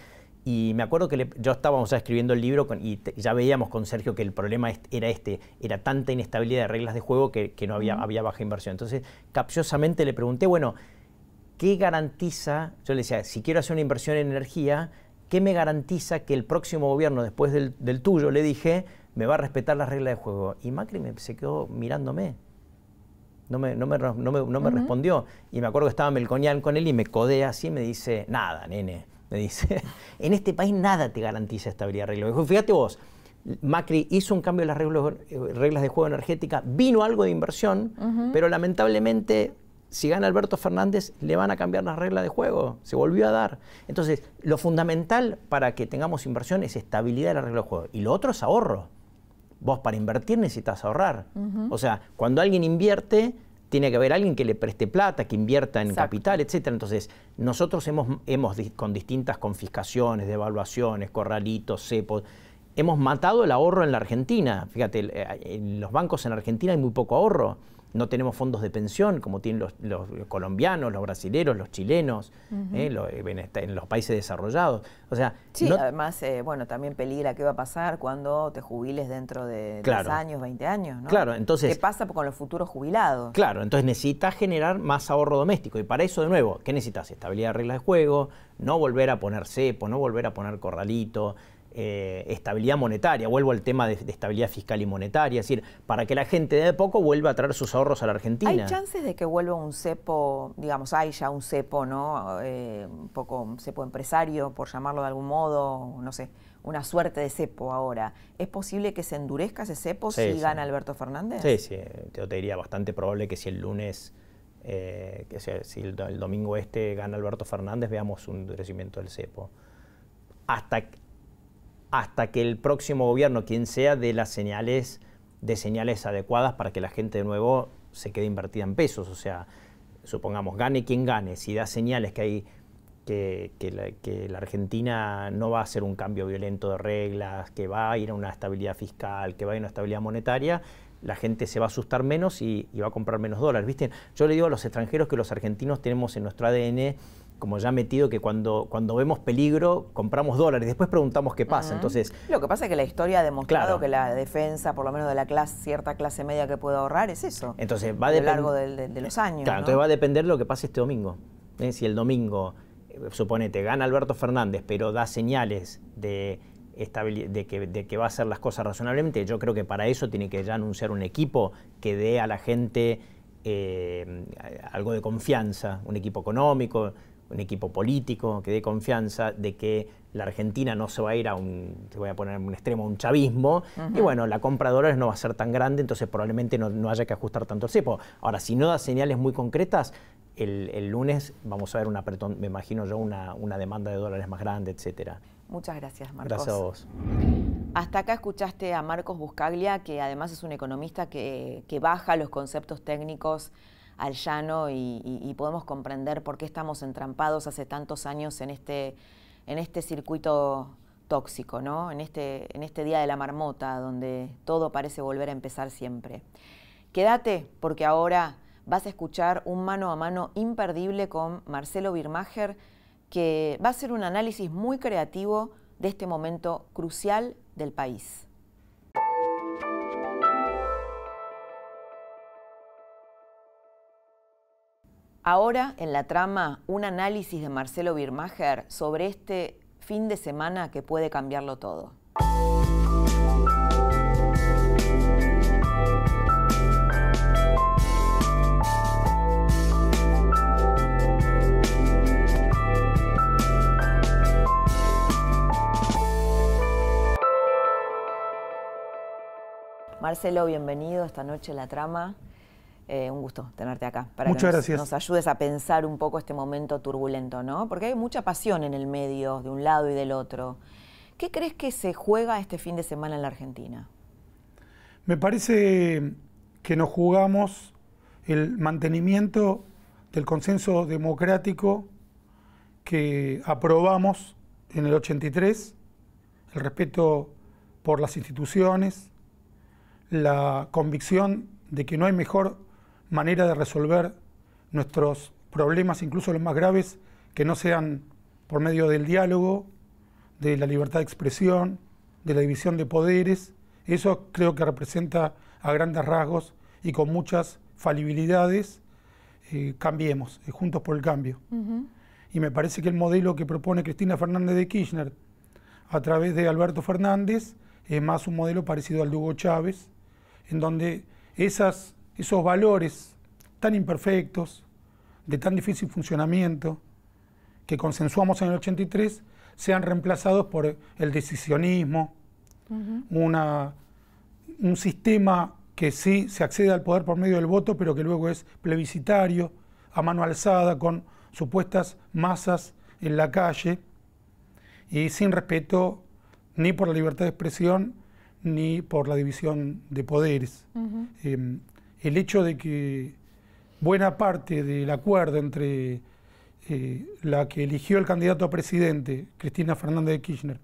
y me acuerdo que yo estábamos escribiendo el libro y ya veíamos con Sergio que el problema era este, era tanta inestabilidad de reglas de juego que, no había, había baja inversión. Entonces, capciosamente le pregunté, bueno, ¿qué garantiza, yo le decía, si quiero hacer una inversión en energía, ¿qué me garantiza que el próximo gobierno, después del, tuyo, le dije, me va a respetar las reglas de juego? Y Macri me, se quedó mirándome. No me, no me, respondió. Y me acuerdo que estaba Melconian con él y me codea así y me dice, nada, nene me dice. en este país nada te garantiza estabilidad regla. Fíjate vos, Macri hizo un cambio de las reglas, de juego energética, vino algo de inversión, pero lamentablemente, si gana Alberto Fernández, le van a cambiar las reglas de juego. Se volvió a dar. Entonces, lo fundamental para que tengamos inversión es estabilidad de la regla de juego. Y lo otro es ahorro. Vos para invertir necesitas ahorrar. O sea, cuando alguien invierte, tiene que haber alguien que le preste plata, que invierta en capital, etc. Entonces, nosotros hemos, hemos, con distintas confiscaciones, devaluaciones, corralitos, cepos, hemos matado el ahorro en la Argentina. Fíjate, eh, en los bancos en Argentina hay muy poco ahorro no tenemos fondos de pensión como tienen los, colombianos, los brasileños, los chilenos, eh, en los países desarrollados. O sea, sí, además, eh, bueno, también peligra qué va a pasar cuando te jubiles dentro de 10 años, 20 años, ¿no? Claro, entonces... ¿Qué pasa con los futuros jubilados? Claro, entonces necesitas generar más ahorro doméstico y para eso, de nuevo, ¿qué necesitas? Estabilidad de reglas de juego, no volver a poner cepo, no volver a poner corralito, eh, estabilidad monetaria. Vuelvo al tema de, estabilidad fiscal y monetaria, es decir, para que la gente de poco vuelva a traer sus ahorros a la Argentina. ¿Hay chances de que vuelva un cepo, digamos, hay ya un cepo, ¿no? Eh, un poco cepo empresario, por llamarlo de algún modo, no sé, una suerte de cepo ahora. ¿Es posible que se endurezca ese cepo si gana Alberto Fernández? Sí, sí, yo te diría bastante probable que si el lunes... Eh, que si el, el, domingo este gana Alberto Fernández, veamos un endurecimiento del cepo. Hasta, hasta que el próximo gobierno, quien sea, dé las señales, de señales adecuadas para que la gente de nuevo se quede invertida en pesos. O sea, supongamos, gane quien gane, si da señales que hay que, la, Argentina no va a hacer un cambio violento de reglas, que va a ir a una estabilidad fiscal, que va a ir a una estabilidad monetaria, la gente se va a asustar menos y, y va a comprar menos dólares. ¿Viste? Yo le digo a los extranjeros que los argentinos tenemos en nuestro ADN como ya metido que cuando, cuando vemos peligro compramos dólares, después preguntamos qué pasa. Entonces, lo que pasa es que la historia ha demostrado que la defensa, por lo menos de la clase, cierta clase media que puede ahorrar, es eso. Entonces va a, lo largo de, los años. Claro, entonces va a depender de lo que pase este domingo. ¿eh? Si el domingo, eh, suponete, gana Alberto Fernández, pero da señales de de que, de que va a hacer las cosas razonablemente, yo creo que para eso tiene que ya anunciar un equipo que dé a la gente eh, algo de confianza, un equipo económico, un equipo político que dé confianza de que la Argentina no se va a ir a un, te voy a poner en un extremo, un chavismo, y bueno, la compra de dólares no va a ser tan grande, entonces probablemente no, haya que ajustar tanto el cepo. Ahora, si no da señales muy concretas, el, lunes vamos a ver una, me imagino yo, una, una demanda de dólares más grande, etcétera. Muchas gracias, Marcos. Gracias a vos. Hasta acá escuchaste a Marcos Buscaglia, que además es un economista que, que baja los conceptos técnicos al llano y, podemos comprender por qué estamos entrampados hace tantos años en este, en este circuito tóxico, ¿no? en, este, en este día de la marmota, donde todo parece volver a empezar siempre. Quédate, porque ahora vas a escuchar un mano a mano imperdible con Marcelo Birmacher, que va a hacer un análisis muy creativo de este momento crucial del país. Ahora en la trama un análisis de Marcelo Birmacher sobre este fin de semana que puede cambiarlo todo. Marcelo, bienvenido esta noche a la trama. Eh, un gusto tenerte acá para que nos, ayudes a pensar un poco este momento turbulento, ¿no? Porque hay mucha pasión en el medio, de un lado y del otro. ¿Qué crees que se juega este fin de semana en la Argentina? Me parece que nos jugamos el mantenimiento del consenso democrático que aprobamos en el 83, el respeto por las instituciones, la convicción de que no hay mejor manera de resolver nuestros problemas, incluso los más graves, que no sean por medio del diálogo, de la libertad de expresión, de la división de poderes. Eso creo que representa a grandes rasgos y con muchas falibilidades, eh, cambiemos, eh, juntos por el cambio. Y me parece que el modelo que propone Cristina Fernández de Kirchner a través de Alberto Fernández es más un modelo parecido al de Hugo Chávez, en donde esas esos valores tan imperfectos, de tan difícil funcionamiento, que consensuamos en el 83, sean reemplazados por el decisionismo, una, un sistema que sí se accede al poder por medio del voto, pero que luego es plebiscitario, a mano alzada, con supuestas masas en la calle, y sin respeto ni por la libertad de expresión ni por la división de poderes el hecho de que buena parte del acuerdo entre eh, la que eligió el candidato a presidente, Cristina Fernández de Kirchner,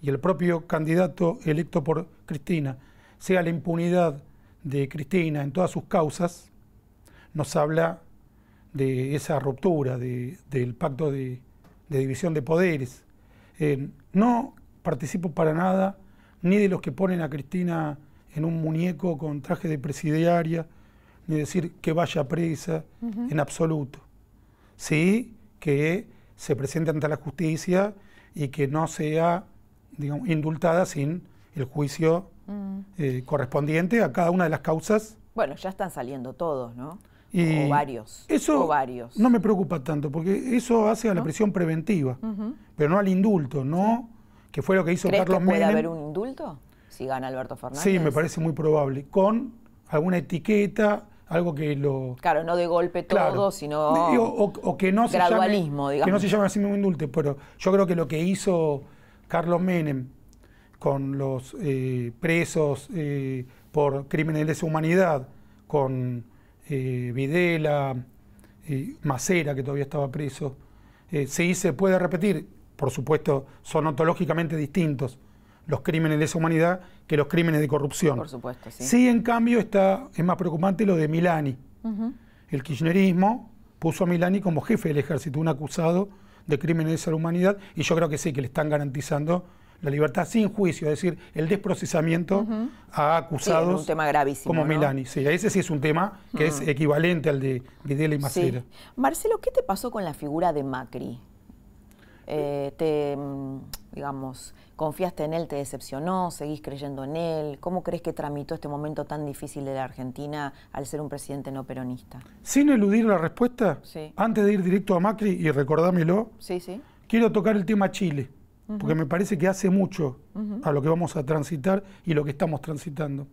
y el propio candidato electo por Cristina, sea la impunidad de Cristina en todas sus causas, nos habla de esa ruptura del pacto de, división de poderes. Eh, no participo para nada ni de los que ponen a Cristina en un muñeco con traje de presidiaria, ni decir que vaya presa, en absoluto. Sí que se presente ante la justicia y que no sea digamos, indultada sin el juicio mm. eh, correspondiente a cada una de las causas. Bueno, ya están saliendo todos, ¿no? o varios. Eso varios. no me preocupa tanto, porque eso hace a la prisión preventiva, pero no al indulto, ¿no? Que fue lo que hizo Carlos que puede haber un indulto si gana Alberto Fernández? Sí, me parece muy probable. Con alguna etiqueta, algo que lo... Claro, no de golpe todo, sino o, que no gradualismo, se digamos. Que no se llame así mismo indulto, pero yo creo que lo que hizo Carlos Menem con los eh, presos eh, por crímenes de lesa humanidad, con eh, Videla, Macera, que todavía estaba preso, sí se puede repetir, por supuesto, son ontológicamente distintos los crímenes de lesa humanidad que los crímenes de corrupción. Por supuesto, sí. Sí, en cambio, está, es más preocupante lo de Milani. El kirchnerismo puso a Milani como jefe del ejército, un acusado de crímenes de lesa humanidad, y yo creo que sí, que le están garantizando la libertad sin juicio, es decir, el desprocesamiento a acusados un tema gravísimo, como Milani. Sí, ese sí es un tema que es equivalente al de Videla y Macera. Marcelo, ¿qué te pasó con la figura de Macri? Eh, te, mm, digamos, confiaste en él, te decepcionó, seguís creyendo en él. ¿Cómo crees que tramitó este momento tan difícil de la Argentina al ser un presidente no peronista? Sin eludir la respuesta, antes de ir directo a Macri y sí, sí. quiero tocar el tema Chile porque me parece que hace mucho a lo que vamos a transitar y lo que estamos transitando.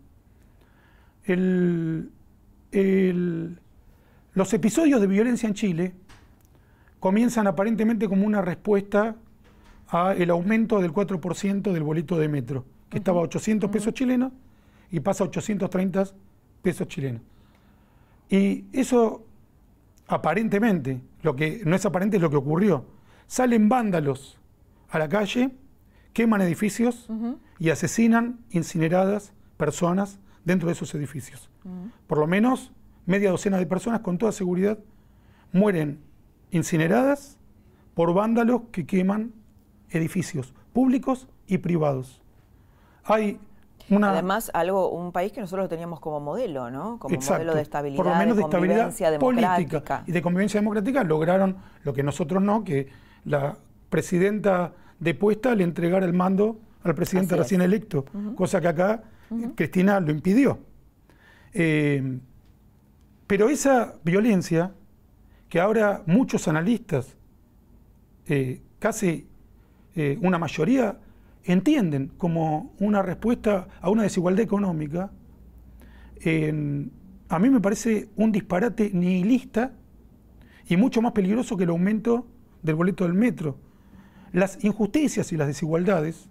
los episodios de violencia en Chile comienzan aparentemente como una respuesta al aumento del 4% del boleto de metro, que estaba a 800 pesos chilenos y pasa a 830 pesos chilenos. Y eso aparentemente, lo que no es aparente es lo que ocurrió. Salen vándalos a la calle, queman edificios y asesinan incineradas personas dentro de esos edificios. Por lo menos media docena de personas con toda seguridad mueren incineradas por vándalos que queman edificios públicos y privados. Hay una... Además, algo, un país que nosotros teníamos como modelo, ¿no? Como modelo de estabilidad, por lo menos de, estabilidad política y de convivencia democrática, lograron lo que nosotros no, que la presidenta depuesta le entregara el mando al presidente recién electo, cosa que acá Cristina lo impidió. Eh, pero esa violencia, que ahora muchos analistas, eh, casi eh, una mayoría, entienden como una respuesta a una desigualdad económica, a mí me parece un disparate nihilista y mucho más peligroso que el aumento del boleto del metro. Las injusticias y las desigualdades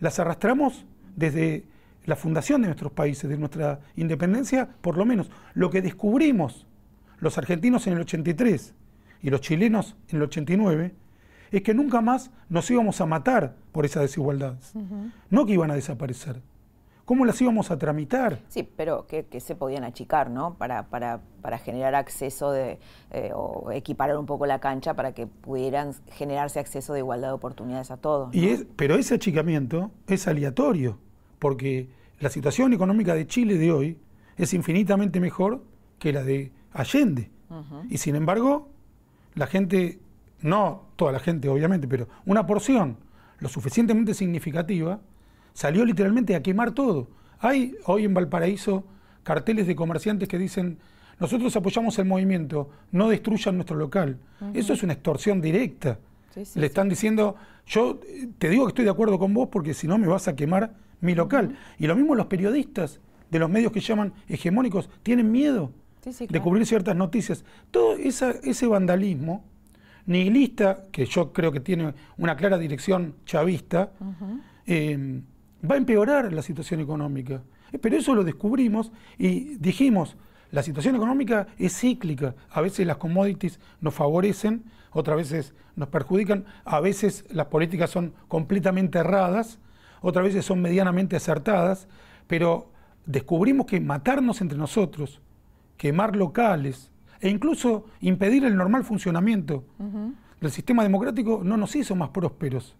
las arrastramos desde la fundación de nuestros países, de nuestra independencia, por lo menos lo que descubrimos los argentinos en el 83 y los chilenos en el 89, es que nunca más nos íbamos a matar por esas desigualdades, no que iban a desaparecer. ¿Cómo las íbamos a tramitar? Sí, pero que, se podían achicar, ¿no? Para, para, para generar acceso de, eh, o equiparar un poco la cancha para que pudieran generarse acceso de igualdad de oportunidades a todos. Y es, pero ese achicamiento es aleatorio, porque la situación económica de Chile de hoy es infinitamente mejor que la de Allende. Y sin embargo, la gente, no toda la gente obviamente, pero una porción lo suficientemente significativa, salió literalmente a quemar todo. Hay hoy en Valparaíso carteles de comerciantes que dicen, nosotros apoyamos el movimiento, no destruyan nuestro local. Eso es una extorsión directa. Le están diciendo, yo te digo que estoy de acuerdo con vos porque si no me vas a quemar mi local. Y lo mismo los periodistas de los medios que llaman hegemónicos tienen miedo de cubrir ciertas noticias. Todo ese vandalismo nihilista, que yo creo que tiene una clara dirección chavista, eh, va a empeorar la situación económica. Pero eso lo descubrimos y dijimos, la situación económica es cíclica. A veces las commodities nos favorecen, otras veces nos perjudican, a veces las políticas son completamente erradas, otras veces son medianamente acertadas, pero descubrimos que matarnos entre nosotros, quemar locales e incluso impedir el normal funcionamiento del sistema democrático no nos hizo más prósperos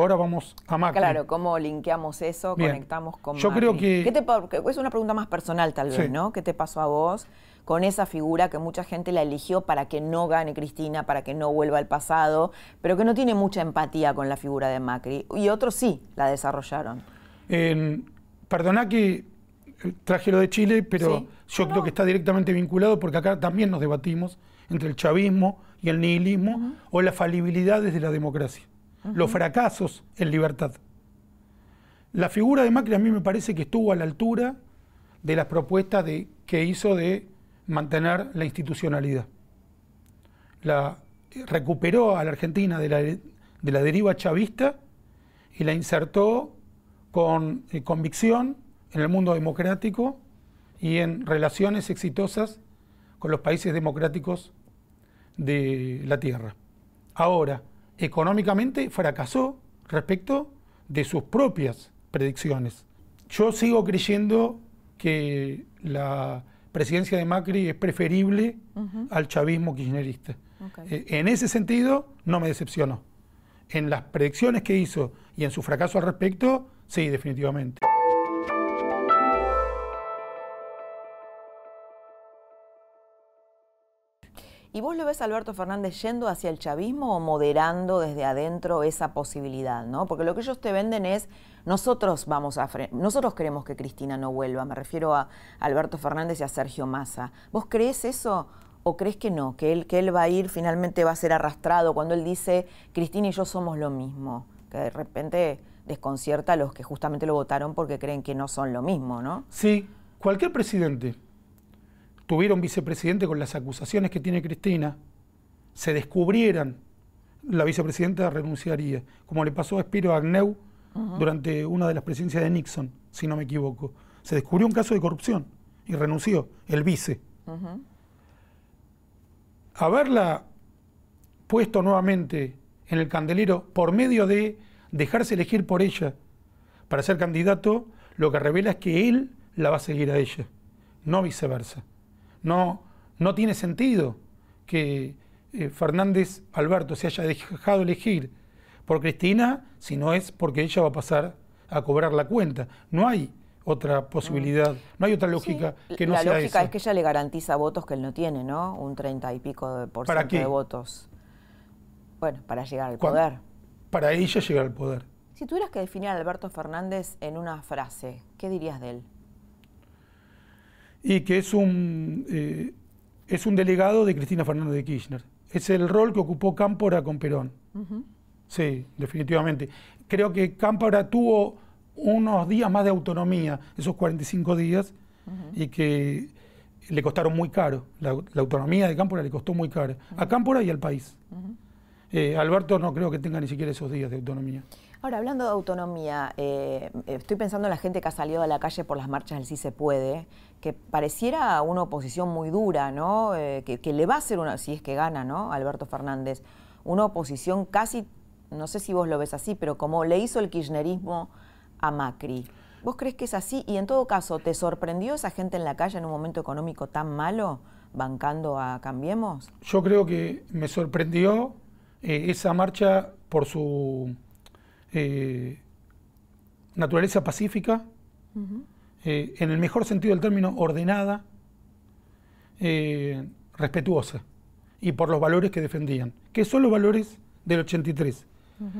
ahora vamos a Macri. Claro, ¿cómo linkeamos eso? Conectamos con Yo creo que... ¿Qué te, es una pregunta más personal tal vez, ¿no? ¿Qué te pasó a vos con esa figura que mucha gente la eligió para que no gane Cristina, para que no vuelva al pasado, pero que no tiene mucha empatía con la figura de Macri? Y otros sí la desarrollaron. perdona que traje lo de Chile, pero yo creo que está directamente vinculado porque acá también nos debatimos entre el chavismo y el nihilismo o las falibilidades de la democracia, los fracasos en libertad. La figura de Macri a mí me parece que estuvo a la altura de las propuestas de, que hizo de mantener la institucionalidad. La, recuperó a la Argentina de la, de la deriva chavista y la insertó con eh, convicción en el mundo democrático y en relaciones exitosas con los países democráticos de la Tierra. Ahora, económicamente fracasó respecto de sus propias predicciones. Yo sigo creyendo que la presidencia de Macri es preferible al chavismo kirchnerista. Eh, en ese sentido, no me decepcionó. En las predicciones que hizo y en su fracaso al respecto, sí, definitivamente. ¿Y vos lo ves Alberto Fernández yendo hacia el chavismo o moderando desde adentro esa posibilidad? ¿no? Porque lo que ellos te venden es, nosotros vamos a nosotros queremos que Cristina no vuelva, me refiero a Alberto Fernández y a Sergio Massa. ¿Vos crees eso o crees que no, que él, que él va a ir, finalmente va a ser arrastrado cuando él dice, Cristina y yo somos lo mismo? Que de repente desconcierta a los que justamente lo votaron porque creen que no son lo mismo, ¿no? Sí, cualquier presidente tuviera un vicepresidente con las acusaciones que tiene Cristina, se descubrieran, la vicepresidenta renunciaría, como le pasó a Spiro Agneu durante una de las presidencias de Nixon, si no me equivoco. Se descubrió un caso de corrupción y renunció el vice. Haberla puesto nuevamente en el candelero por medio de dejarse elegir por ella para ser candidato, lo que revela es que él la va a seguir a ella, no viceversa. No, no tiene sentido que eh, Fernández Alberto se haya dejado elegir por Cristina si no es porque ella va a pasar a cobrar la cuenta. No hay otra posibilidad, no hay otra lógica que no sea esa. La lógica es que ella le garantiza votos que él no tiene, ¿no? Un treinta y pico de por ciento de votos. Bueno, para llegar al poder. Para ella llegar al poder. Si tuvieras que definir a Alberto Fernández en una frase, ¿qué dirías de él? Y que es un, eh, es un delegado de Cristina Fernández de Kirchner. Es el rol que ocupó Cámpora con Perón. Sí, definitivamente. Creo que Cámpora tuvo unos días más de autonomía, esos 45 días, y que le costaron muy caro. La, autonomía de Cámpora le costó muy caro. A Cámpora y al país. Eh, Alberto no creo que tenga ni siquiera esos días de autonomía. Ahora, hablando de autonomía, eh, estoy pensando en la gente que ha salido a la calle por las marchas del Sí se puede, que pareciera una oposición muy dura, ¿no? Eh, que, le va a hacer una, si es que gana, ¿no? Alberto Fernández, una oposición casi, no sé si vos lo ves así, pero como le hizo el kirchnerismo a Macri. ¿Vos crees que es así? Y en todo caso, ¿te sorprendió esa gente en la calle en un momento económico tan malo, bancando a Cambiemos? Yo creo que me sorprendió eh, esa marcha por su eh, naturaleza pacífica, eh, en el mejor sentido del término, ordenada, eh, respetuosa, y por los valores que defendían, que son los valores del 83.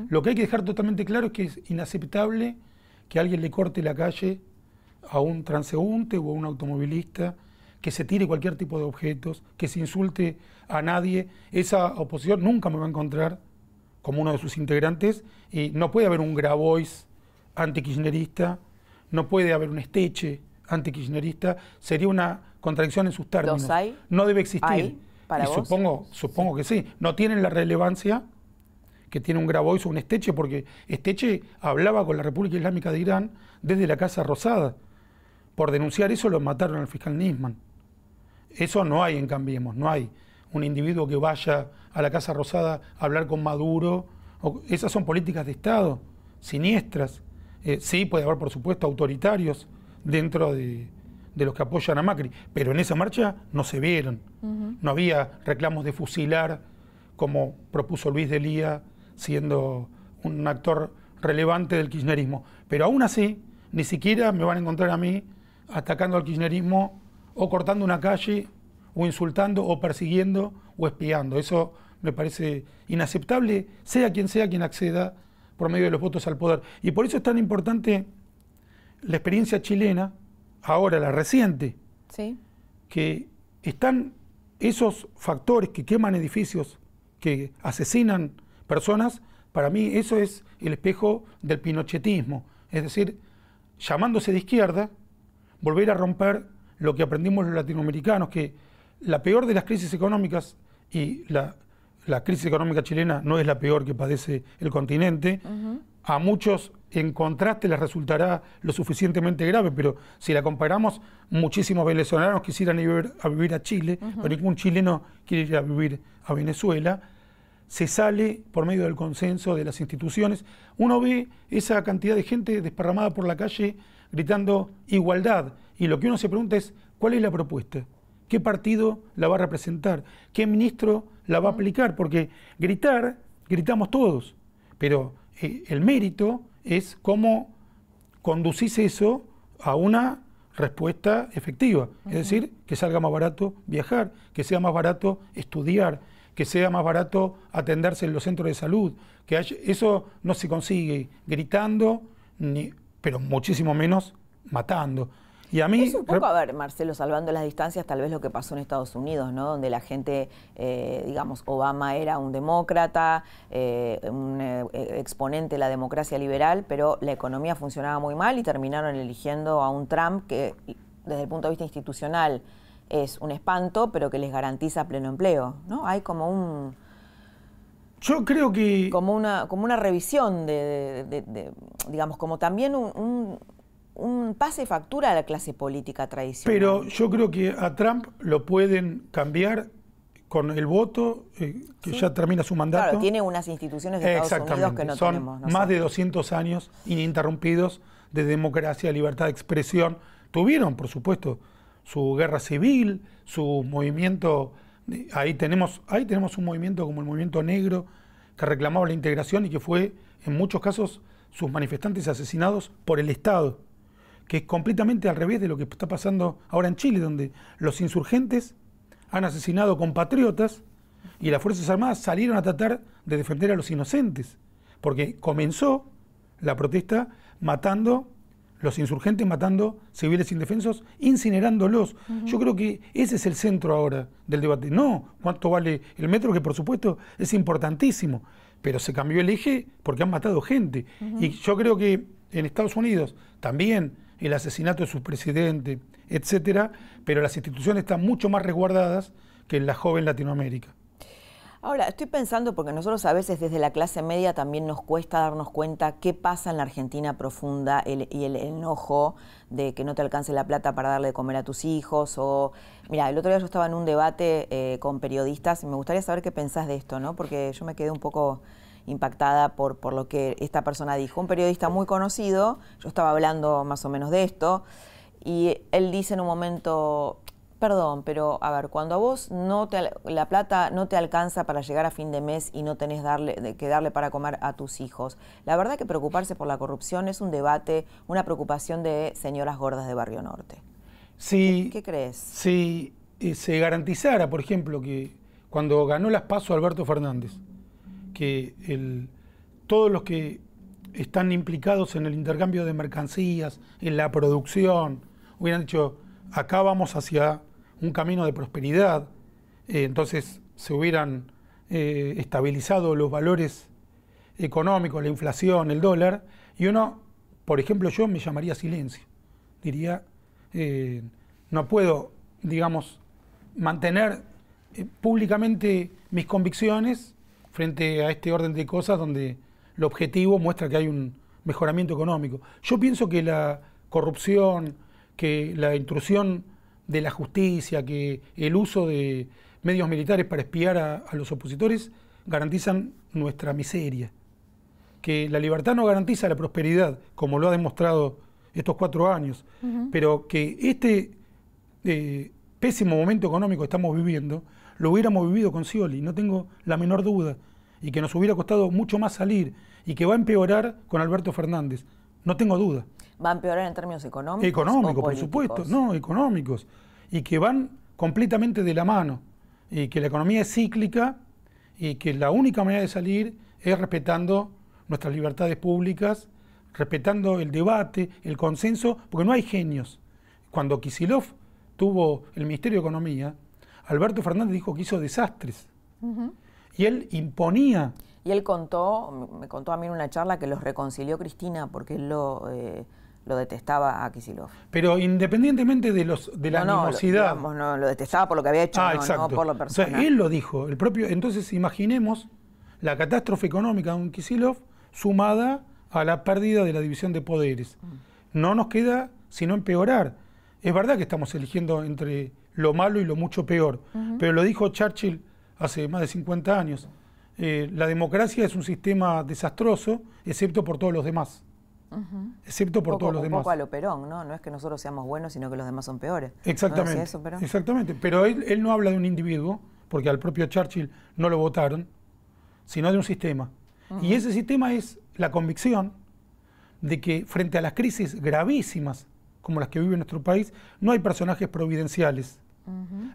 Lo que hay que dejar totalmente claro es que es inaceptable que alguien le corte la calle a un transeúnte o a un automovilista, que se tire cualquier tipo de objetos, que se insulte a nadie. Esa oposición nunca me va a encontrar como uno de sus integrantes, y no puede haber un Grabois antikirchnerista, no puede haber un Esteche antikirchnerista, sería una contradicción en sus términos. No debe existir. ¿Para y supongo, supongo que sí. No tienen la relevancia que tiene un Grabois o un Esteche, porque Esteche hablaba con la República Islámica de Irán desde la Casa Rosada. Por denunciar eso lo mataron al fiscal Nisman. Eso no hay en Cambiemos, no hay un individuo que vaya a la Casa Rosada a hablar con Maduro. esas son políticas de Estado, siniestras. Eh, sí, puede haber, por supuesto, autoritarios dentro de, los que apoyan a Macri, pero en esa marcha no se vieron. No había reclamos de fusilar, como propuso Luis Delía, siendo un actor relevante del kirchnerismo. Pero aún así, ni siquiera me van a encontrar a mí atacando al kirchnerismo o cortando una calle o insultando o persiguiendo o espiando. Eso me parece inaceptable, sea quien sea quien acceda por medio de los votos al poder. Y por eso es tan importante la experiencia chilena, ahora la reciente, ¿Sí? que están esos factores que queman edificios, que asesinan personas, para mí eso es el espejo del pinochetismo. Es decir, llamándose de izquierda, volver a romper lo que aprendimos los latinoamericanos, que la peor de las crisis económicas, y la, crisis económica chilena no es la peor que padece el continente, a muchos en contraste les resultará lo suficientemente grave, pero si la comparamos, muchísimos venezolanos quisieran ir a vivir a Chile, pero ningún chileno quiere ir a vivir a Venezuela. Se sale por medio del consenso de las instituciones. Uno ve esa cantidad de gente desparramada por la calle gritando igualdad. Y lo que uno se pregunta es, ¿cuál es la propuesta? ¿Qué partido la va a representar? ¿Qué ministro la va a aplicar? Porque gritar, gritamos todos, pero eh, el mérito es cómo conducís eso a una respuesta efectiva. Es decir, que salga más barato viajar, que sea más barato estudiar, que sea más barato atenderse en los centros de salud. Que eso no se consigue gritando, ni, pero muchísimo menos matando. Y a mí, es un poco, a ver, Marcelo, salvando las distancias, tal vez lo que pasó en Estados Unidos, ¿no? Donde la gente, eh, digamos, Obama era un demócrata, eh, un eh, exponente de la democracia liberal, pero la economía funcionaba muy mal y terminaron eligiendo a un Trump que, desde el punto de vista institucional, es un espanto, pero que les garantiza pleno empleo, ¿no? Hay como un... Yo creo que... Como una, como una revisión de, digamos, como también un un pase factura a la clase política tradicional. Pero yo creo que a Trump lo pueden cambiar con el voto, eh, que ya termina su mandato. Claro, tiene unas instituciones de Estados Unidos que no Son tenemos. más de 200 años ininterrumpidos de democracia, libertad de expresión. Tuvieron, por supuesto, su guerra civil, su movimiento. Ahí tenemos, ahí tenemos un movimiento como el movimiento negro que reclamaba la integración y que fue, en muchos casos, sus manifestantes asesinados por el Estado que es completamente al revés de lo que está pasando ahora en Chile, donde los insurgentes han asesinado compatriotas y las Fuerzas Armadas salieron a tratar de defender a los inocentes, porque comenzó la protesta matando, los insurgentes matando civiles indefensos, incinerándolos. Yo creo que ese es el centro ahora del debate. No cuánto vale el metro, que por supuesto es importantísimo, pero se cambió el eje porque han matado gente. Y yo creo que en Estados Unidos también el asesinato de su presidente, etcétera, pero las instituciones están mucho más resguardadas que en la joven Latinoamérica. Ahora, estoy pensando, porque nosotros a veces desde la clase media también nos cuesta darnos cuenta qué pasa en la Argentina profunda y el enojo de que no te alcance la plata para darle de comer a tus hijos. O, mira, el otro día yo estaba en un debate eh, con periodistas y me gustaría saber qué pensás de esto, ¿no? Porque yo me quedé un poco impactada por, por lo que esta persona dijo. Un periodista muy conocido, yo estaba hablando más o menos de esto, y él dice en un momento, perdón, pero a ver, cuando a vos no te, la plata no te alcanza para llegar a fin de mes y no tenés darle, que darle para comer a tus hijos, la verdad que preocuparse por la corrupción es un debate, una preocupación de señoras gordas de Barrio Norte. Sí, ¿Qué, crees? Si eh, se garantizara, por ejemplo, que cuando ganó las pasos Alberto Fernández, que todos los que están implicados en el intercambio de mercancías, en la producción, hubieran dicho, acá vamos hacia un camino de prosperidad, eh, entonces se hubieran eh, estabilizado los valores económicos, la inflación, el dólar, y uno, por ejemplo, yo me llamaría silencio. Diría, eh, no puedo, digamos, mantener públicamente mis convicciones frente a este orden de cosas donde el objetivo muestra que hay un mejoramiento económico. Yo pienso que la corrupción, que la intrusión de la justicia, que el uso de medios militares para espiar a, los opositores garantizan nuestra miseria. Que la libertad no garantiza la prosperidad, como lo ha demostrado estos cuatro años, pero que este eh, pésimo momento económico que estamos viviendo lo hubiéramos vivido con Scioli, no tengo la menor duda. y que nos hubiera costado mucho más salir y que va a empeorar con Alberto Fernández. No tengo duda. ¿Va a empeorar en términos económicos? Económicos, por supuesto, no, económicos. Y que van completamente de la mano. Y que la economía es cíclica y que la única manera de salir es respetando nuestras libertades públicas, respetando el debate, el consenso, porque no hay genios. Cuando Kisilov tuvo el Ministerio de Economía, Alberto Fernández dijo que hizo desastres. Y él imponía. Y él contó, me contó a mí en una charla que los reconcilió Cristina porque él lo, eh, lo detestaba a Kisilov. Pero independientemente de los de la no, animosidad. Lo, no, lo detestaba por lo que había hecho, ah, no, por lo personal. O sea, él lo dijo, el propio. Entonces imaginemos la catástrofe económica de un Kisilov sumada a la pérdida de la división de poderes. Mm. No nos queda sino empeorar. Es verdad que estamos eligiendo entre lo malo y lo mucho peor, pero lo dijo Churchill hace más de 50 años. Eh, la democracia es un sistema desastroso, excepto por todos los demás. Excepto por todos los demás. Un poco a lo Perón, ¿no? No es que nosotros seamos buenos, sino que los demás son peores. Exactamente. exactamente. Pero él, no habla de un individuo, porque al propio Churchill no lo votaron, sino de un sistema. Y ese sistema es la convicción de que frente a las crisis gravísimas como las que vive nuestro país, no hay personajes providenciales.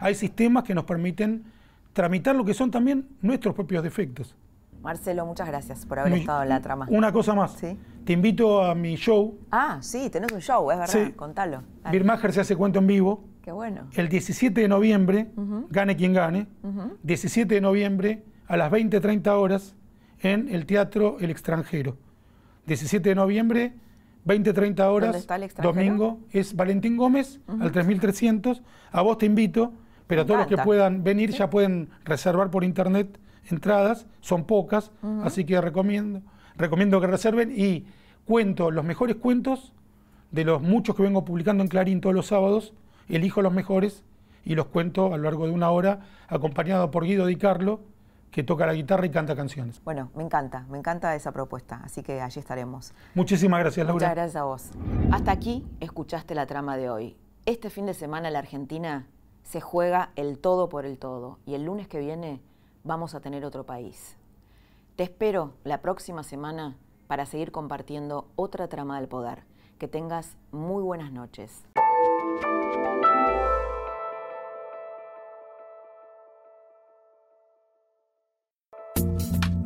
Hay sistemas que nos permiten tramitar lo que son también nuestros propios defectos. Marcelo, muchas gracias por haber estado en la trama. Una cosa más. Te invito a mi show. Ah, sí, tenés un show, es verdad. Contalo. Birmacher se hace cuento en vivo. Qué bueno. El 17 de noviembre, gane quien gane, 17 de noviembre a las 20, 30 horas en el Teatro El Extranjero. 17 de noviembre, 20, 30 horas, domingo, es Valentín Gómez, al 3300. A vos te invito, pero a todos los que puedan venir ya pueden reservar por internet entradas, son pocas, así que recomiendo, recomiendo que reserven y cuento los mejores cuentos de los muchos que vengo publicando en Clarín todos los sábados, elijo los mejores y los cuento a lo largo de una hora, acompañado por Guido Di Carlo, que toca la guitarra y canta canciones. Bueno, me encanta, me encanta esa propuesta, así que allí estaremos. Muchísimas gracias, Laura. Muchas gracias a vos. Hasta aquí escuchaste la trama de hoy. Este fin de semana la Argentina se juega el todo por el todo y el lunes que viene vamos a tener otro país. Te espero la próxima semana para seguir compartiendo otra trama del poder. Que tengas muy buenas noches.